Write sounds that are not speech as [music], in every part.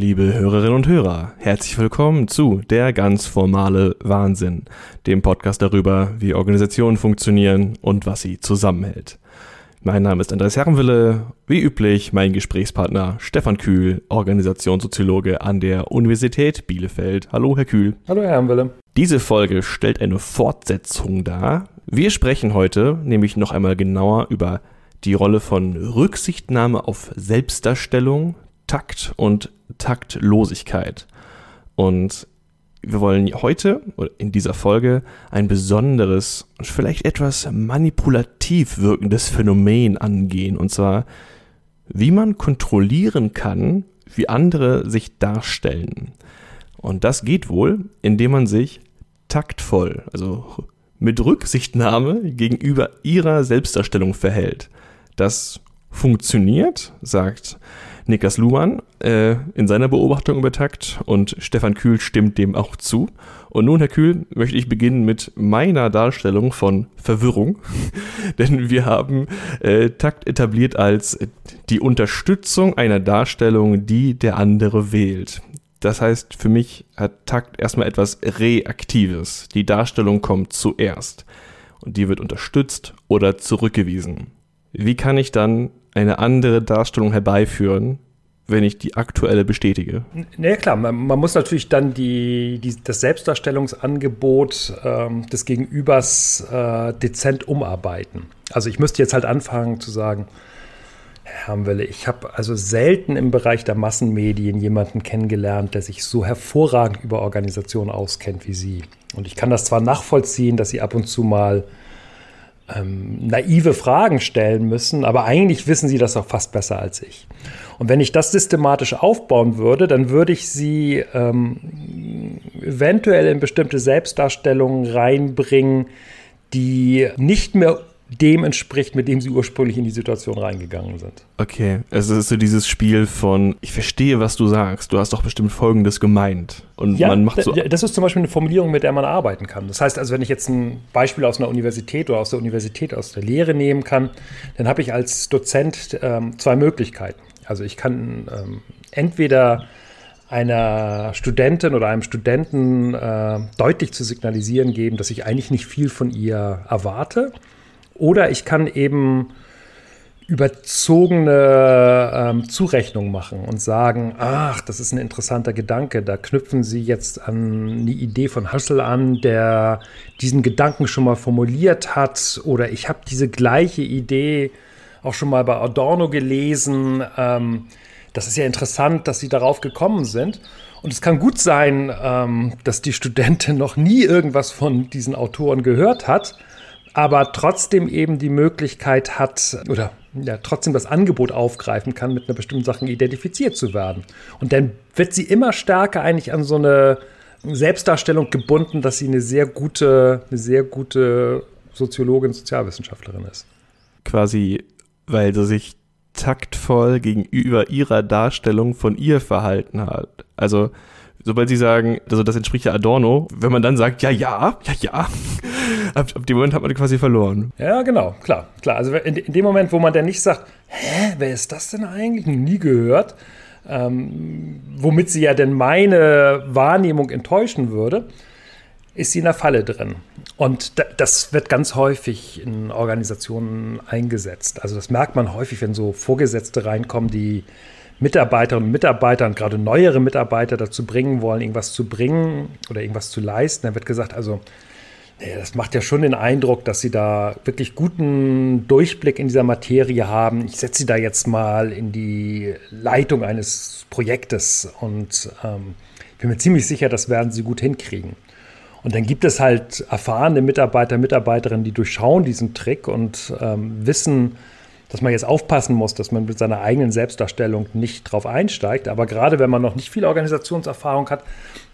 Liebe Hörerinnen und Hörer, herzlich willkommen zu Der ganz formale Wahnsinn, dem Podcast darüber, wie Organisationen funktionieren und was sie zusammenhält. Mein Name ist Andreas Herrenwille, wie üblich mein Gesprächspartner Stefan Kühl, Organisationssoziologe an der Universität Bielefeld. Hallo, Herr Kühl. Hallo, Herr Herrenwille. Diese Folge stellt eine Fortsetzung dar. Wir sprechen heute nämlich noch einmal genauer über die Rolle von Rücksichtnahme auf Selbstdarstellung, Takt und Taktlosigkeit. Und wir wollen heute in dieser Folge ein besonderes und vielleicht etwas manipulativ wirkendes Phänomen angehen. Und zwar, wie man kontrollieren kann, wie andere sich darstellen. Und das geht wohl, indem man sich taktvoll, also mit Rücksichtnahme gegenüber ihrer Selbstdarstellung verhält. Das funktioniert, sagt Niklas Luhmann äh, in seiner Beobachtung über Takt und Stefan Kühl stimmt dem auch zu. Und nun, Herr Kühl, möchte ich beginnen mit meiner Darstellung von Verwirrung. [laughs] Denn wir haben äh, Takt etabliert als die Unterstützung einer Darstellung, die der andere wählt. Das heißt, für mich hat Takt erstmal etwas Reaktives. Die Darstellung kommt zuerst. Und die wird unterstützt oder zurückgewiesen. Wie kann ich dann eine andere Darstellung herbeiführen, wenn ich die aktuelle bestätige. Na ja, klar, man, man, muss natürlich dann die, die das Selbstdarstellungsangebot ähm, des Gegenübers äh, dezent umarbeiten. Also ich müsste jetzt halt anfangen zu sagen, Herr Hamwelle, ich habe also selten im Bereich der Massenmedien jemanden kennengelernt, der sich so hervorragend über Organisationen auskennt wie Sie. Und ich kann das zwar nachvollziehen, dass Sie ab und zu mal ähm, naive Fragen stellen müssen, aber eigentlich wissen sie das auch fast besser als ich. Und wenn ich das systematisch aufbauen würde, dann würde ich sie ähm, eventuell in bestimmte Selbstdarstellungen reinbringen, die nicht mehr dem entspricht, mit dem sie ursprünglich in die Situation reingegangen sind. Okay, also es ist so dieses Spiel von, ich verstehe, was du sagst, du hast doch bestimmt Folgendes gemeint. Und ja, man macht so. Das ist zum Beispiel eine Formulierung, mit der man arbeiten kann. Das heißt also, wenn ich jetzt ein Beispiel aus einer Universität oder aus der Universität, aus der Lehre nehmen kann, dann habe ich als Dozent ähm, zwei Möglichkeiten. Also ich kann ähm, entweder einer Studentin oder einem Studenten äh, deutlich zu signalisieren geben, dass ich eigentlich nicht viel von ihr erwarte oder ich kann eben überzogene ähm, Zurechnung machen und sagen, ach, das ist ein interessanter Gedanke. Da knüpfen Sie jetzt an eine Idee von Husserl an, der diesen Gedanken schon mal formuliert hat. Oder ich habe diese gleiche Idee auch schon mal bei Adorno gelesen. Ähm, das ist ja interessant, dass Sie darauf gekommen sind. Und es kann gut sein, ähm, dass die Studentin noch nie irgendwas von diesen Autoren gehört hat aber trotzdem eben die Möglichkeit hat oder ja, trotzdem das Angebot aufgreifen kann, mit einer bestimmten Sache identifiziert zu werden. Und dann wird sie immer stärker eigentlich an so eine Selbstdarstellung gebunden, dass sie eine sehr gute, eine sehr gute Soziologin, Sozialwissenschaftlerin ist. Quasi, weil sie sich taktvoll gegenüber ihrer Darstellung von ihr verhalten hat. Also sobald sie sagen, also das entspricht ja Adorno, wenn man dann sagt, ja, ja, ja, ja, ab, ab dem Moment hat man quasi verloren. Ja, genau, klar, klar. Also in, in dem Moment, wo man dann nicht sagt, hä, wer ist das denn eigentlich? Nie gehört. Ähm, womit sie ja denn meine Wahrnehmung enttäuschen würde, ist sie in der Falle drin. Und das wird ganz häufig in Organisationen eingesetzt. Also das merkt man häufig, wenn so Vorgesetzte reinkommen, die Mitarbeiterinnen und Mitarbeiter und gerade neuere Mitarbeiter dazu bringen wollen, irgendwas zu bringen oder irgendwas zu leisten. Dann wird gesagt, also das macht ja schon den Eindruck, dass Sie da wirklich guten Durchblick in dieser Materie haben. Ich setze Sie da jetzt mal in die Leitung eines Projektes und ähm, ich bin mir ziemlich sicher, das werden Sie gut hinkriegen. Und dann gibt es halt erfahrene Mitarbeiter, Mitarbeiterinnen, die durchschauen diesen Trick und ähm, wissen, dass man jetzt aufpassen muss, dass man mit seiner eigenen Selbstdarstellung nicht drauf einsteigt. Aber gerade wenn man noch nicht viel Organisationserfahrung hat,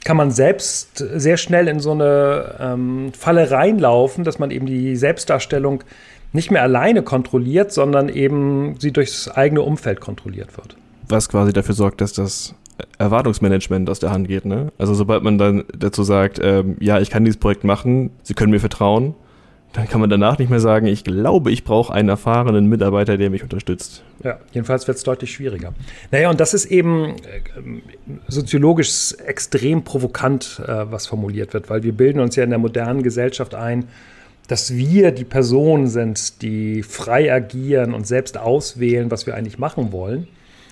kann man selbst sehr schnell in so eine ähm, Falle reinlaufen, dass man eben die Selbstdarstellung nicht mehr alleine kontrolliert, sondern eben sie durchs eigene Umfeld kontrolliert wird. Was quasi dafür sorgt, dass das Erwartungsmanagement aus der Hand geht. Ne? Also sobald man dann dazu sagt, ähm, ja, ich kann dieses Projekt machen, Sie können mir vertrauen, dann kann man danach nicht mehr sagen, ich glaube, ich brauche einen erfahrenen Mitarbeiter, der mich unterstützt. Ja, jedenfalls wird es deutlich schwieriger. Naja, und das ist eben äh, soziologisch extrem provokant, äh, was formuliert wird, weil wir bilden uns ja in der modernen Gesellschaft ein, dass wir die Personen sind, die frei agieren und selbst auswählen, was wir eigentlich machen wollen.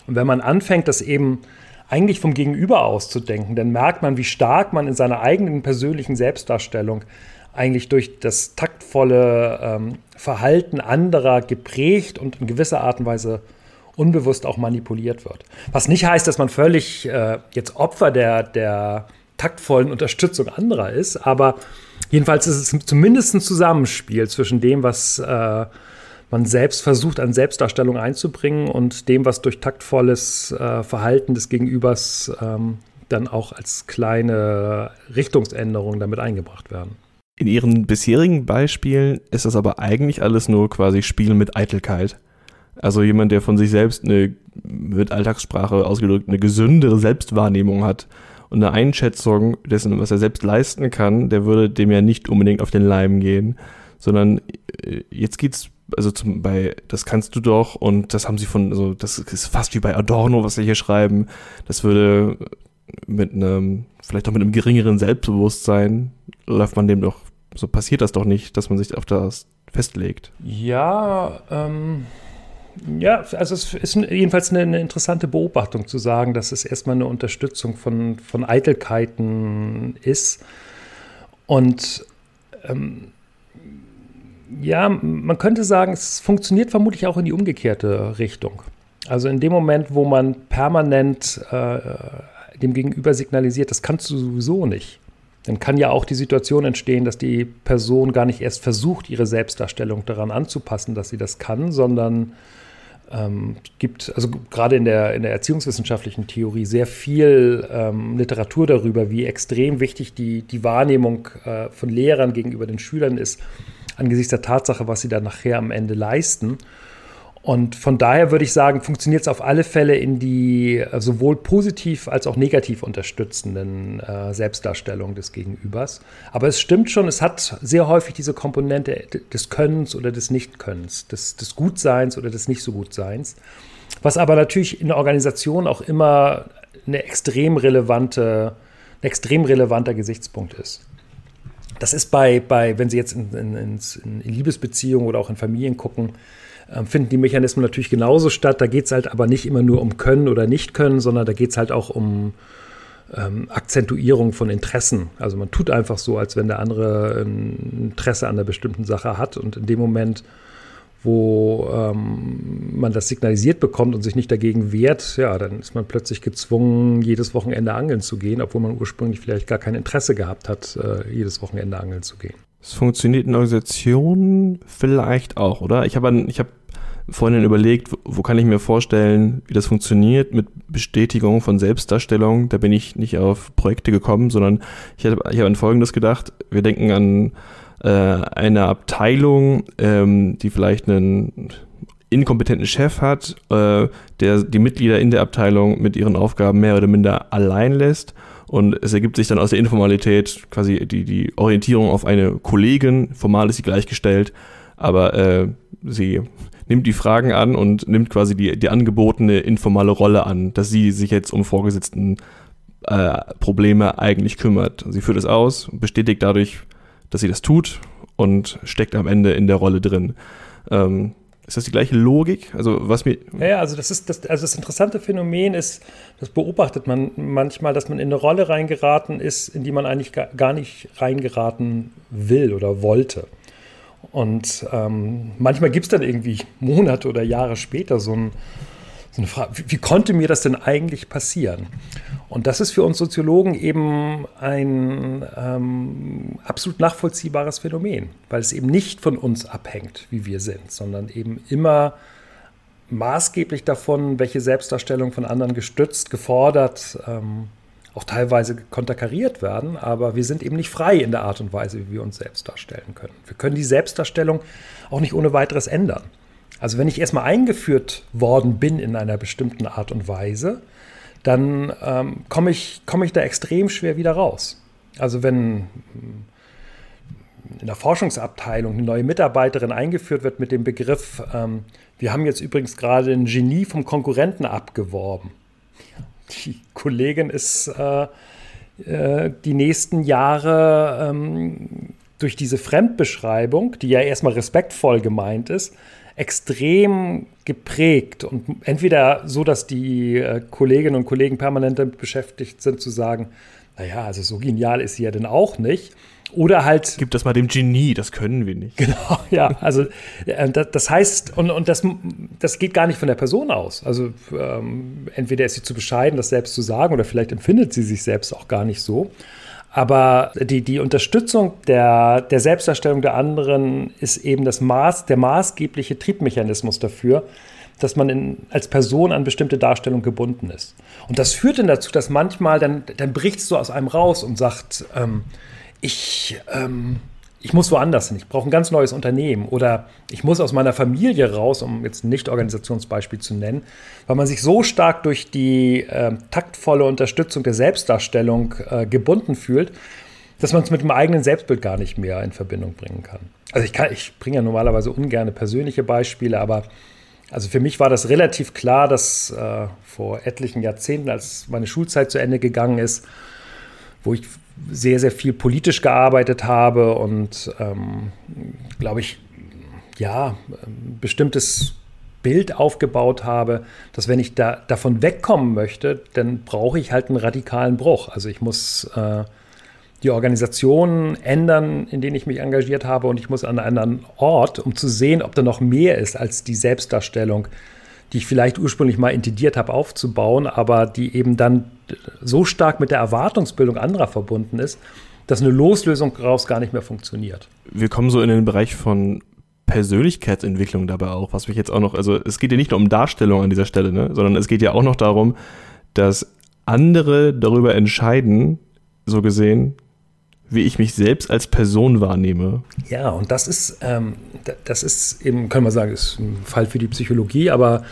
Und wenn man anfängt, das eben eigentlich vom Gegenüber auszudenken, dann merkt man, wie stark man in seiner eigenen persönlichen Selbstdarstellung eigentlich durch das taktvolle ähm, Verhalten anderer geprägt und in gewisser Art und Weise unbewusst auch manipuliert wird. Was nicht heißt, dass man völlig äh, jetzt Opfer der, der taktvollen Unterstützung anderer ist, aber jedenfalls ist es zumindest ein Zusammenspiel zwischen dem, was äh, man selbst versucht, an Selbstdarstellung einzubringen und dem, was durch taktvolles äh, Verhalten des Gegenübers ähm, dann auch als kleine Richtungsänderung damit eingebracht werden. In Ihren bisherigen Beispielen ist das aber eigentlich alles nur quasi Spiel mit Eitelkeit. Also jemand, der von sich selbst eine, mit Alltagssprache ausgedrückt, eine gesündere Selbstwahrnehmung hat und eine Einschätzung dessen, was er selbst leisten kann, der würde dem ja nicht unbedingt auf den Leim gehen, sondern äh, jetzt geht's also zum, bei, das kannst du doch und das haben sie von, also das ist fast wie bei Adorno, was sie hier schreiben. Das würde mit einem, vielleicht auch mit einem geringeren Selbstbewusstsein, läuft man dem doch, so passiert das doch nicht, dass man sich auf das festlegt. Ja, ähm, ja, also es ist jedenfalls eine, eine, interessante Beobachtung zu sagen, dass es erstmal eine Unterstützung von, von Eitelkeiten ist. Und ähm, ja, man könnte sagen, es funktioniert vermutlich auch in die umgekehrte Richtung. Also in dem Moment, wo man permanent äh, dem Gegenüber signalisiert, das kannst du sowieso nicht, dann kann ja auch die Situation entstehen, dass die Person gar nicht erst versucht, ihre Selbstdarstellung daran anzupassen, dass sie das kann, sondern ähm, gibt, also gerade in der, in der erziehungswissenschaftlichen Theorie, sehr viel ähm, Literatur darüber, wie extrem wichtig die, die Wahrnehmung äh, von Lehrern gegenüber den Schülern ist, angesichts der Tatsache, was sie dann nachher am Ende leisten. Und von daher würde ich sagen, funktioniert es auf alle Fälle in die äh, sowohl positiv als auch negativ unterstützenden äh, Selbstdarstellung des Gegenübers. Aber es stimmt schon, es hat sehr häufig diese Komponente des Könnens oder des Nichtkönnens, des, des Gutseins oder des Nicht so Gutseins. Was aber natürlich in der Organisation auch immer eine extrem relevante, ein extrem relevanter Gesichtspunkt ist. Das ist bei, bei wenn Sie jetzt in, in, in Liebesbeziehungen oder auch in Familien gucken, ähm, finden die Mechanismen natürlich genauso statt. Da geht es halt aber nicht immer nur um Können oder Nicht-Können, sondern da geht es halt auch um ähm, Akzentuierung von Interessen. Also man tut einfach so, als wenn der andere ein Interesse an einer bestimmten Sache hat und in dem Moment, wo ähm, man das signalisiert bekommt und sich nicht dagegen wehrt, ja, dann ist man plötzlich gezwungen, jedes Wochenende angeln zu gehen, obwohl man ursprünglich vielleicht gar kein Interesse gehabt hat, äh, jedes Wochenende angeln zu gehen. Es funktioniert in Organisationen vielleicht auch, oder? Ich habe ich hab vorhin überlegt, wo kann ich mir vorstellen, wie das funktioniert mit Bestätigung von Selbstdarstellung. Da bin ich nicht auf Projekte gekommen, sondern ich habe ich hab an Folgendes gedacht. Wir denken an äh, eine Abteilung, ähm, die vielleicht einen inkompetenten Chef hat, äh, der die Mitglieder in der Abteilung mit ihren Aufgaben mehr oder minder allein lässt und es ergibt sich dann aus der Informalität quasi die, die Orientierung auf eine Kollegin. Formal ist sie gleichgestellt, aber äh, sie nimmt die Fragen an und nimmt quasi die, die angebotene informale Rolle an, dass sie sich jetzt um Vorgesetzten äh, Probleme eigentlich kümmert. Sie führt es aus, bestätigt dadurch, dass sie das tut und steckt am Ende in der Rolle drin. Ähm, ist das die gleiche Logik? Also was mir. Ja, also das ist das, also das interessante Phänomen ist, das beobachtet man manchmal, dass man in eine Rolle reingeraten ist, in die man eigentlich gar nicht reingeraten will oder wollte. Und ähm, manchmal gibt es dann irgendwie Monate oder Jahre später so, ein, so eine Frage, wie, wie, konnte mir das denn eigentlich passieren? Und das ist für uns Soziologen eben ein ähm, absolut nachvollziehbares Phänomen, weil es eben nicht von uns abhängt, wie wir sind, sondern eben immer maßgeblich davon, welche Selbstdarstellung von anderen gestützt, gefordert, ähm, auch teilweise konterkariert werden, aber wir sind eben nicht frei in der Art und Weise, wie wir uns selbst darstellen können. Wir können die Selbstdarstellung auch nicht ohne weiteres ändern. Also wenn ich erstmal eingeführt worden bin in einer bestimmten Art und Weise, dann ähm, komme ich, komm ich da extrem schwer wieder raus. Also wenn in der Forschungsabteilung eine neue Mitarbeiterin eingeführt wird mit dem Begriff, ähm, wir haben jetzt übrigens gerade ein Genie vom Konkurrenten abgeworben. Die Kollegin ist äh, äh, die nächsten Jahre ähm, durch diese Fremdbeschreibung, die ja erstmal respektvoll gemeint ist, extrem geprägt und entweder so, dass die äh, Kolleginnen und Kollegen permanent damit beschäftigt sind zu sagen, naja, also so genial ist sie ja denn auch nicht. Oder halt. Gib das mal dem Genie, das können wir nicht. Genau, [laughs] ja. Also äh, das heißt, und, und das, das geht gar nicht von der Person aus. Also ähm, entweder ist sie zu bescheiden, das selbst zu sagen, oder vielleicht empfindet sie sich selbst auch gar nicht so. Aber die, die Unterstützung der, der Selbstdarstellung der anderen ist eben das Maß, der maßgebliche Triebmechanismus dafür, dass man in, als Person an bestimmte Darstellung gebunden ist. Und das führt dann dazu, dass manchmal dann, dann bricht es so aus einem raus und sagt, ähm, ich, ähm, ich muss woanders hin, ich brauche ein ganz neues Unternehmen oder ich muss aus meiner Familie raus, um jetzt ein Nicht-Organisationsbeispiel zu nennen, weil man sich so stark durch die äh, taktvolle Unterstützung der Selbstdarstellung äh, gebunden fühlt, dass man es mit dem eigenen Selbstbild gar nicht mehr in Verbindung bringen kann. Also ich, ich bringe ja normalerweise ungerne persönliche Beispiele, aber also für mich war das relativ klar, dass äh, vor etlichen Jahrzehnten, als meine Schulzeit zu Ende gegangen ist, wo ich sehr, sehr viel politisch gearbeitet habe und, ähm, glaube ich, ja, ein bestimmtes Bild aufgebaut habe, dass wenn ich da davon wegkommen möchte, dann brauche ich halt einen radikalen Bruch. Also ich muss äh, die Organisation ändern, in denen ich mich engagiert habe und ich muss an einen anderen Ort, um zu sehen, ob da noch mehr ist als die Selbstdarstellung, die ich vielleicht ursprünglich mal intendiert habe aufzubauen, aber die eben dann so stark mit der Erwartungsbildung anderer verbunden ist, dass eine Loslösung daraus gar nicht mehr funktioniert. Wir kommen so in den Bereich von Persönlichkeitsentwicklung dabei auch, was mich jetzt auch noch, also es geht ja nicht nur um Darstellung an dieser Stelle, ne, sondern es geht ja auch noch darum, dass andere darüber entscheiden, so gesehen, wie ich mich selbst als Person wahrnehme. Ja, und das ist, ähm, das ist eben, können wir sagen, ist ein Fall für die Psychologie, aber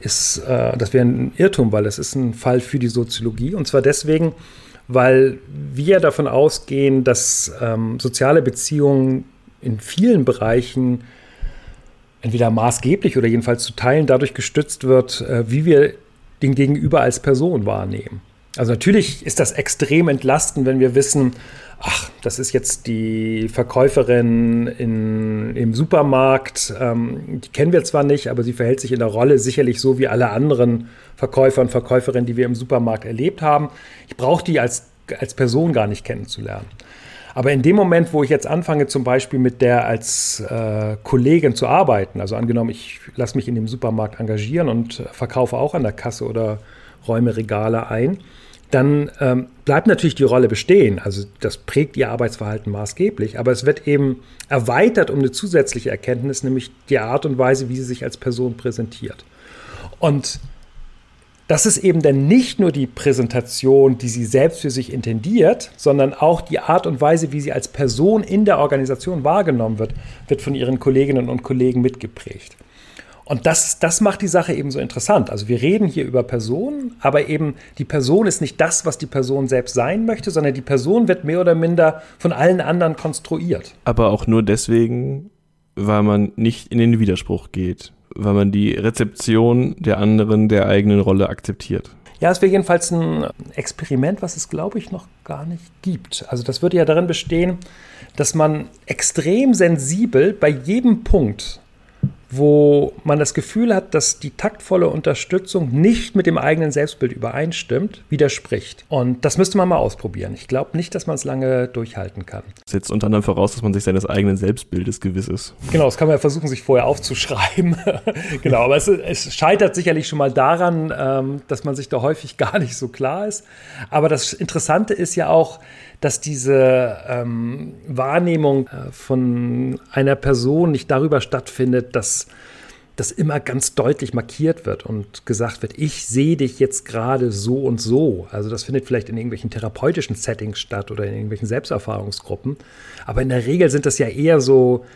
ist, äh, das wäre ein Irrtum, weil es ist ein Fall für die Soziologie. Und zwar deswegen, weil wir davon ausgehen, dass ähm, soziale Beziehungen in vielen Bereichen entweder maßgeblich oder jedenfalls zu Teilen dadurch gestützt wird, äh, wie wir den Gegenüber als Person wahrnehmen. Also natürlich ist das extrem entlastend, wenn wir wissen, ach, das ist jetzt die Verkäuferin in, im Supermarkt, ähm, die kennen wir zwar nicht, aber sie verhält sich in der Rolle sicherlich so wie alle anderen Verkäufer und Verkäuferinnen, die wir im Supermarkt erlebt haben. Ich brauche die als, als Person gar nicht kennenzulernen. Aber in dem Moment, wo ich jetzt anfange, zum Beispiel mit der als äh, Kollegin zu arbeiten, also angenommen, ich lasse mich in dem Supermarkt engagieren und verkaufe auch an der Kasse oder räume Regale ein, dann ähm, bleibt natürlich die Rolle bestehen. Also das prägt ihr Arbeitsverhalten maßgeblich, aber es wird eben erweitert um eine zusätzliche Erkenntnis, nämlich die Art und Weise, wie sie sich als Person präsentiert. Und das ist eben dann nicht nur die Präsentation, die sie selbst für sich intendiert, sondern auch die Art und Weise, wie sie als Person in der Organisation wahrgenommen wird, wird von ihren Kolleginnen und Kollegen mitgeprägt. Und das, das macht die Sache eben so interessant. Also wir reden hier über Personen, aber eben die Person ist nicht das, was die Person selbst sein möchte, sondern die Person wird mehr oder minder von allen anderen konstruiert. Aber auch nur deswegen, weil man nicht in den Widerspruch geht, weil man die Rezeption der anderen der eigenen Rolle akzeptiert. Ja, es wäre jedenfalls ein Experiment, was es, glaube ich, noch gar nicht gibt. Also das würde ja darin bestehen, dass man extrem sensibel bei jedem Punkt wo man das Gefühl hat, dass die taktvolle Unterstützung nicht mit dem eigenen Selbstbild übereinstimmt, widerspricht. Und das müsste man mal ausprobieren. Ich glaube nicht, dass man es lange durchhalten kann. Das setzt unter anderem voraus, dass man sich seines eigenen Selbstbildes gewiss ist. Genau, das kann man ja versuchen, sich vorher aufzuschreiben. [laughs] genau, aber es, es, scheitert sicherlich schon mal daran, ähm, dass man sich da häufig [laughs] gar nicht so klar ist. Aber das Interessante ist ja auch, dass diese ähm, Wahrnehmung äh, von einer Person nicht darüber stattfindet, dass das immer ganz deutlich markiert wird und gesagt wird, ich sehe dich jetzt gerade so und so. Also das findet vielleicht in irgendwelchen therapeutischen Settings statt oder in irgendwelchen Selbsterfahrungsgruppen. Aber in der Regel sind das ja eher so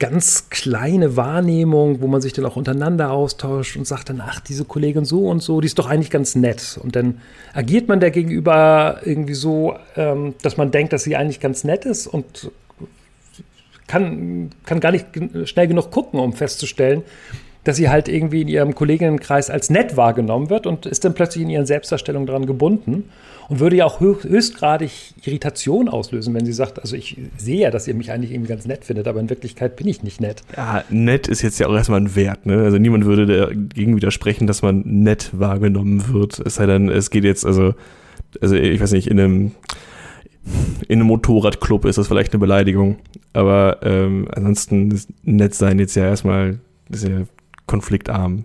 ganz kleine Wahrnehmung, wo man sich dann auch untereinander austauscht und sagt dann, ach, diese Kollegin so und so, die ist doch eigentlich ganz nett. Und dann agiert man der gegenüber irgendwie so, ähm, dass man denkt, dass sie eigentlich ganz nett ist und kann, kann gar nicht schnell genug gucken, um festzustellen, dass sie halt irgendwie in ihrem Kolleginnenkreis als nett wahrgenommen wird und ist dann plötzlich in ihren Selbstdarstellungen daran gebunden und würde ja auch höchstgradig Irritation auslösen, wenn sie sagt, also ich sehe ja, dass ihr mich eigentlich irgendwie ganz nett findet, aber in Wirklichkeit bin ich nicht nett. Ja, nett ist jetzt ja auch erstmal ein Wert, ne? Also niemand würde dagegen widersprechen, dass man nett wahrgenommen wird. Es sei denn, es geht jetzt, also, also ich weiß nicht, in einem in einem Motorradclub ist das vielleicht eine Beleidigung. Aber ähm, ansonsten nett sein jetzt ja erstmal sehr konfliktarm.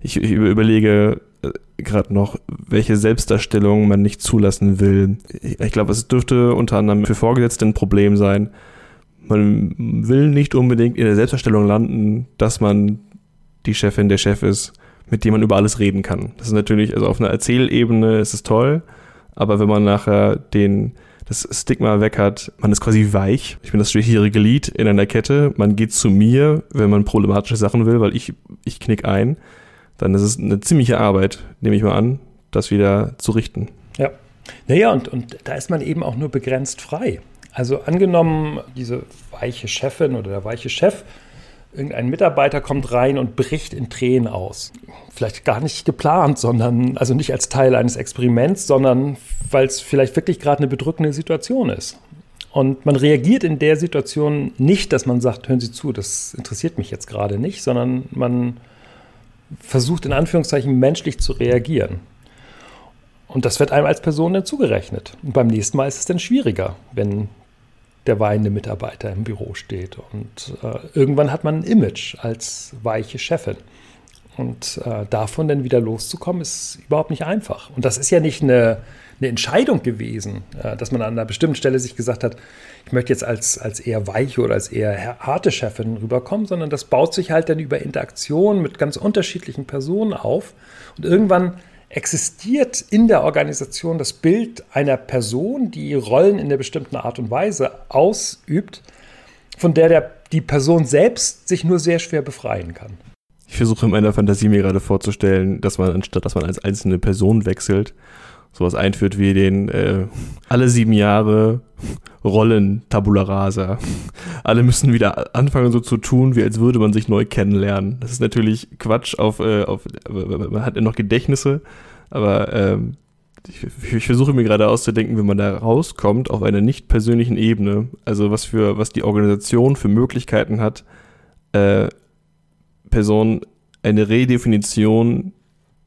Ich, ich überlege äh, gerade noch, welche Selbstdarstellung man nicht zulassen will. Ich, ich glaube, es dürfte unter anderem für Vorgesetzte ein Problem sein. Man will nicht unbedingt in der Selbstdarstellung landen, dass man die Chefin, der Chef ist, mit dem man über alles reden kann. Das ist natürlich, also auf einer Erzählebene ist es toll, aber wenn man nachher den das Stigma weg hat, man ist quasi weich. Ich bin das schwierige Glied in einer Kette. Man geht zu mir, wenn man problematische Sachen will, weil ich, ich knick ein. Dann ist es eine ziemliche Arbeit, nehme ich mal an, das wieder zu richten. Ja. Naja, und, und da ist man eben auch nur begrenzt frei. Also angenommen, diese weiche Chefin oder der weiche Chef irgendein Mitarbeiter kommt rein und bricht in Tränen aus. Vielleicht gar nicht geplant, sondern also nicht als Teil eines Experiments, sondern weil es vielleicht wirklich gerade eine bedrückende Situation ist. Und man reagiert in der Situation nicht, dass man sagt, hören Sie zu, das interessiert mich jetzt gerade nicht, sondern man versucht in Anführungszeichen menschlich zu reagieren. Und das wird einem als Person dann zugerechnet. Und beim nächsten Mal ist es dann schwieriger, wenn der weinende Mitarbeiter im Büro steht. Und äh, irgendwann hat man ein Image als weiche Chefin. Und äh, davon dann wieder loszukommen, ist überhaupt nicht einfach. Und das ist ja nicht eine, eine Entscheidung gewesen, äh, dass man an einer bestimmten Stelle sich gesagt hat, ich möchte jetzt als, als eher weiche oder als eher harte Chefin rüberkommen, sondern das baut sich halt dann über Interaktion mit ganz unterschiedlichen Personen auf. Und irgendwann existiert in der Organisation das Bild einer Person, die Rollen in einer bestimmten Art und Weise ausübt, von der, der die Person selbst sich nur sehr schwer befreien kann. Ich versuche in meiner Fantasie mir gerade vorzustellen, dass man anstatt dass man als einzelne Person wechselt, sowas einführt wie den äh, alle sieben Jahre Rollen Tabula Rasa. Alle müssen wieder anfangen so zu tun, wie als würde man sich neu kennenlernen. Das ist natürlich Quatsch auf, äh, auf man hat ja noch Gedächtnisse, aber ähm, ich, ich, versuche mir gerade auszudenken, wenn man da rauskommt auf einer nicht persönlichen Ebene, also was für was die Organisation für Möglichkeiten hat, äh, Personen eine Redefinition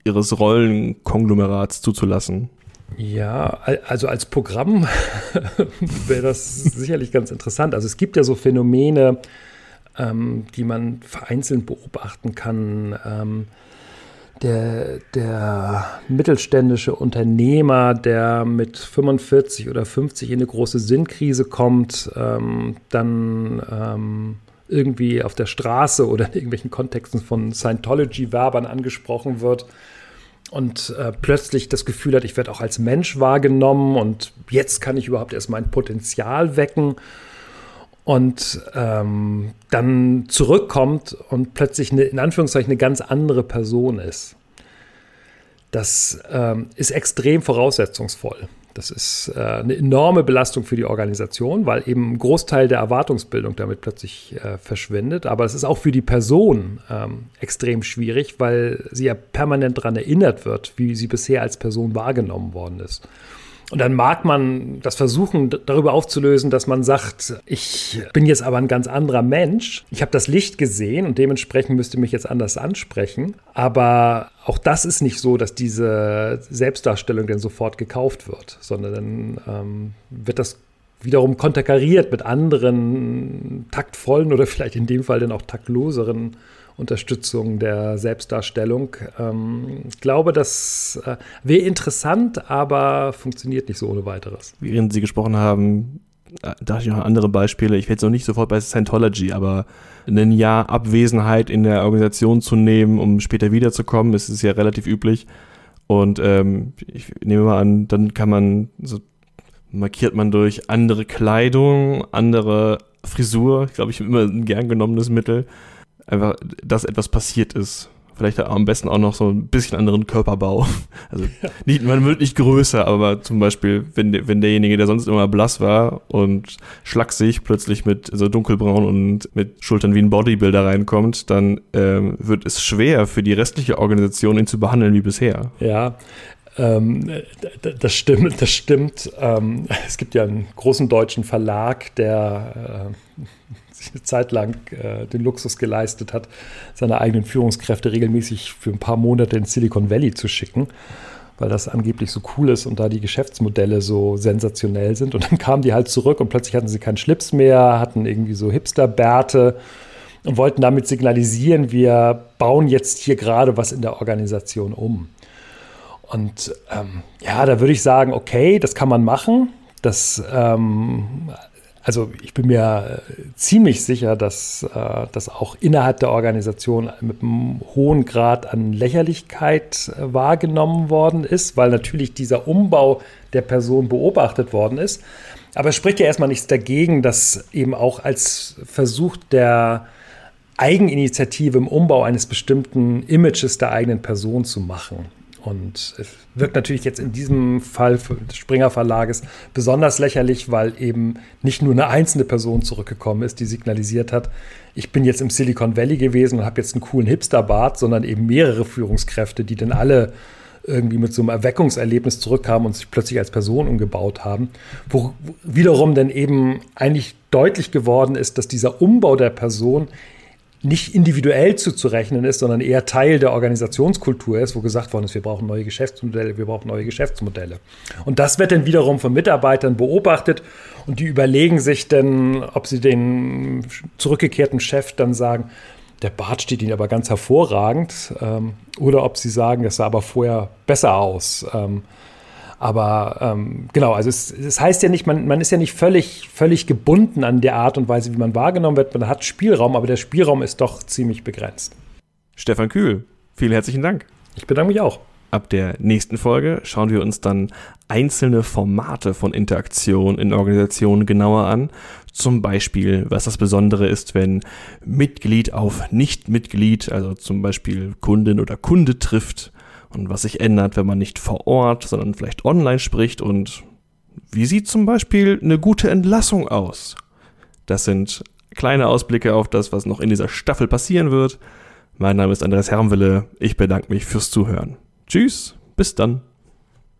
ihres Rollenkonglomerats zuzulassen. Ja, also als Programm [laughs] wäre das sicherlich ganz interessant. Also es gibt ja so Phänomene, ähm, die man vereinzelt beobachten kann. Ähm, der, der, mittelständische Unternehmer, der mit 45 oder 50 in eine große Sinnkrise kommt, ähm, dann ähm, irgendwie auf der Straße oder in irgendwelchen Kontexten von Scientology-Werbern angesprochen wird und äh, plötzlich das Gefühl hat, ich werde auch als Mensch wahrgenommen und jetzt kann ich überhaupt erst mein Potenzial wecken und ähm, dann zurückkommt und plötzlich eine, in Anführungszeichen eine ganz andere Person ist. Das ähm, ist extrem voraussetzungsvoll. Das ist äh, eine enorme Belastung für die Organisation, weil eben ein Großteil der Erwartungsbildung damit plötzlich äh, verschwindet. Aber es ist auch für die Person ähm, extrem schwierig, weil sie ja permanent daran erinnert wird, wie sie bisher als Person wahrgenommen worden ist. Und dann mag man das versuchen, darüber aufzulösen, dass man sagt, ich bin jetzt aber ein ganz anderer Mensch. Ich habe das Licht gesehen und dementsprechend müsste mich jetzt anders ansprechen. Aber auch das ist nicht so, dass diese Selbstdarstellung dann sofort gekauft wird, sondern dann ähm, wird das wiederum konterkariert mit anderen taktvollen oder [laughs] vielleicht in dem Fall dann auch taktloseren Unterstützung der Selbstdarstellung. Ähm, ich glaube, das äh, wäre interessant, aber funktioniert nicht so ohne weiteres. Während Sie gesprochen haben, äh, da ich noch andere Beispiele. Ich werde jetzt noch nicht sofort bei Scientology, aber ein Jahr Abwesenheit in der Organisation zu nehmen, um später wiederzukommen, ist, ist ja relativ üblich. Und ähm, ich nehme mal an, dann kann man so markiert man durch andere Kleidung, andere Frisur, glaube ich, immer ein gern genommenes Mittel, einfach, dass etwas passiert ist, Vielleicht am besten auch noch so ein bisschen anderen Körperbau. [laughs] Also nicht, man wird nicht größer, aber zum Beispiel, wenn, wenn derjenige, der sonst immer blass war und schlaksig, plötzlich mit so dunkelbraun und mit Schultern wie ein Bodybuilder reinkommt, dann ähm, wird es schwer für die restliche Organisation, ihn zu behandeln wie bisher. Ja, ähm, das stimmt, das stimmt. Ähm, es gibt ja einen großen deutschen Verlag, der äh, [laughs] eine Zeit lang äh, den Luxus geleistet hat, seine eigenen Führungskräfte regelmäßig für ein paar Monate in Silicon Valley zu schicken, weil das angeblich so cool ist und da die Geschäftsmodelle so sensationell sind. Und dann kamen die halt zurück und plötzlich hatten sie keinen Schlips mehr, hatten irgendwie so Hipster-Bärte und wollten damit signalisieren, wir bauen jetzt hier gerade was in der Organisation um. Und ähm, ja, da würde ich sagen, okay, das kann man machen. Das, ähm, also ich bin mir äh, ziemlich sicher, dass äh, das auch innerhalb der Organisation mit einem hohen Grad an Lächerlichkeit äh, wahrgenommen worden ist, weil natürlich dieser Umbau der Person beobachtet worden ist. Aber es spricht ja erstmal nichts dagegen, das eben auch als Versuch der Eigeninitiative im Umbau eines bestimmten Images der eigenen Person zu machen. Und es wirkt natürlich jetzt in diesem Fall des Springer Verlages besonders lächerlich, weil eben nicht nur eine einzelne Person zurückgekommen ist, die signalisiert hat, ich bin jetzt im Silicon Valley gewesen und habe jetzt einen coolen Hipsterbart, sondern eben mehrere Führungskräfte, die dann alle irgendwie mit so einem Erweckungserlebnis zurückkamen und sich plötzlich als Person umgebaut haben. Wo wiederum dann eben eigentlich deutlich geworden ist, dass dieser Umbau der Person nicht individuell zuzurechnen ist, sondern eher Teil der Organisationskultur ist, wo gesagt worden ist, wir brauchen neue Geschäftsmodelle, wir brauchen neue Geschäftsmodelle. Und das wird dann wiederum von Mitarbeitern beobachtet und die überlegen sich dann, ob sie den zurückgekehrten Chef dann sagen, der Bart steht ihnen aber ganz hervorragend, ähm, oder ob sie sagen, das sah aber vorher besser aus. Ähm, aber ähm, genau, also es, es, heißt ja nicht, man, man ist ja nicht völlig, völlig gebunden an der Art und Weise, wie man wahrgenommen wird. Man hat Spielraum, aber der Spielraum ist doch ziemlich begrenzt. Stefan Kühl, vielen herzlichen Dank. Ich bedanke mich auch. Ab der nächsten Folge schauen wir uns dann einzelne Formate von Interaktion in Organisationen genauer an. Zum Beispiel, was das Besondere ist, wenn Mitglied auf Nicht-Mitglied, also zum Beispiel Kundin oder Kunde trifft und was sich ändert, wenn man nicht vor Ort, sondern vielleicht online spricht und wie sieht zum Beispiel eine gute Entlassung aus? Das sind kleine Ausblicke auf das, was noch in dieser Staffel passieren wird. Mein Name ist Andreas Hermwille. Ich bedanke mich fürs Zuhören. Tschüss, bis dann.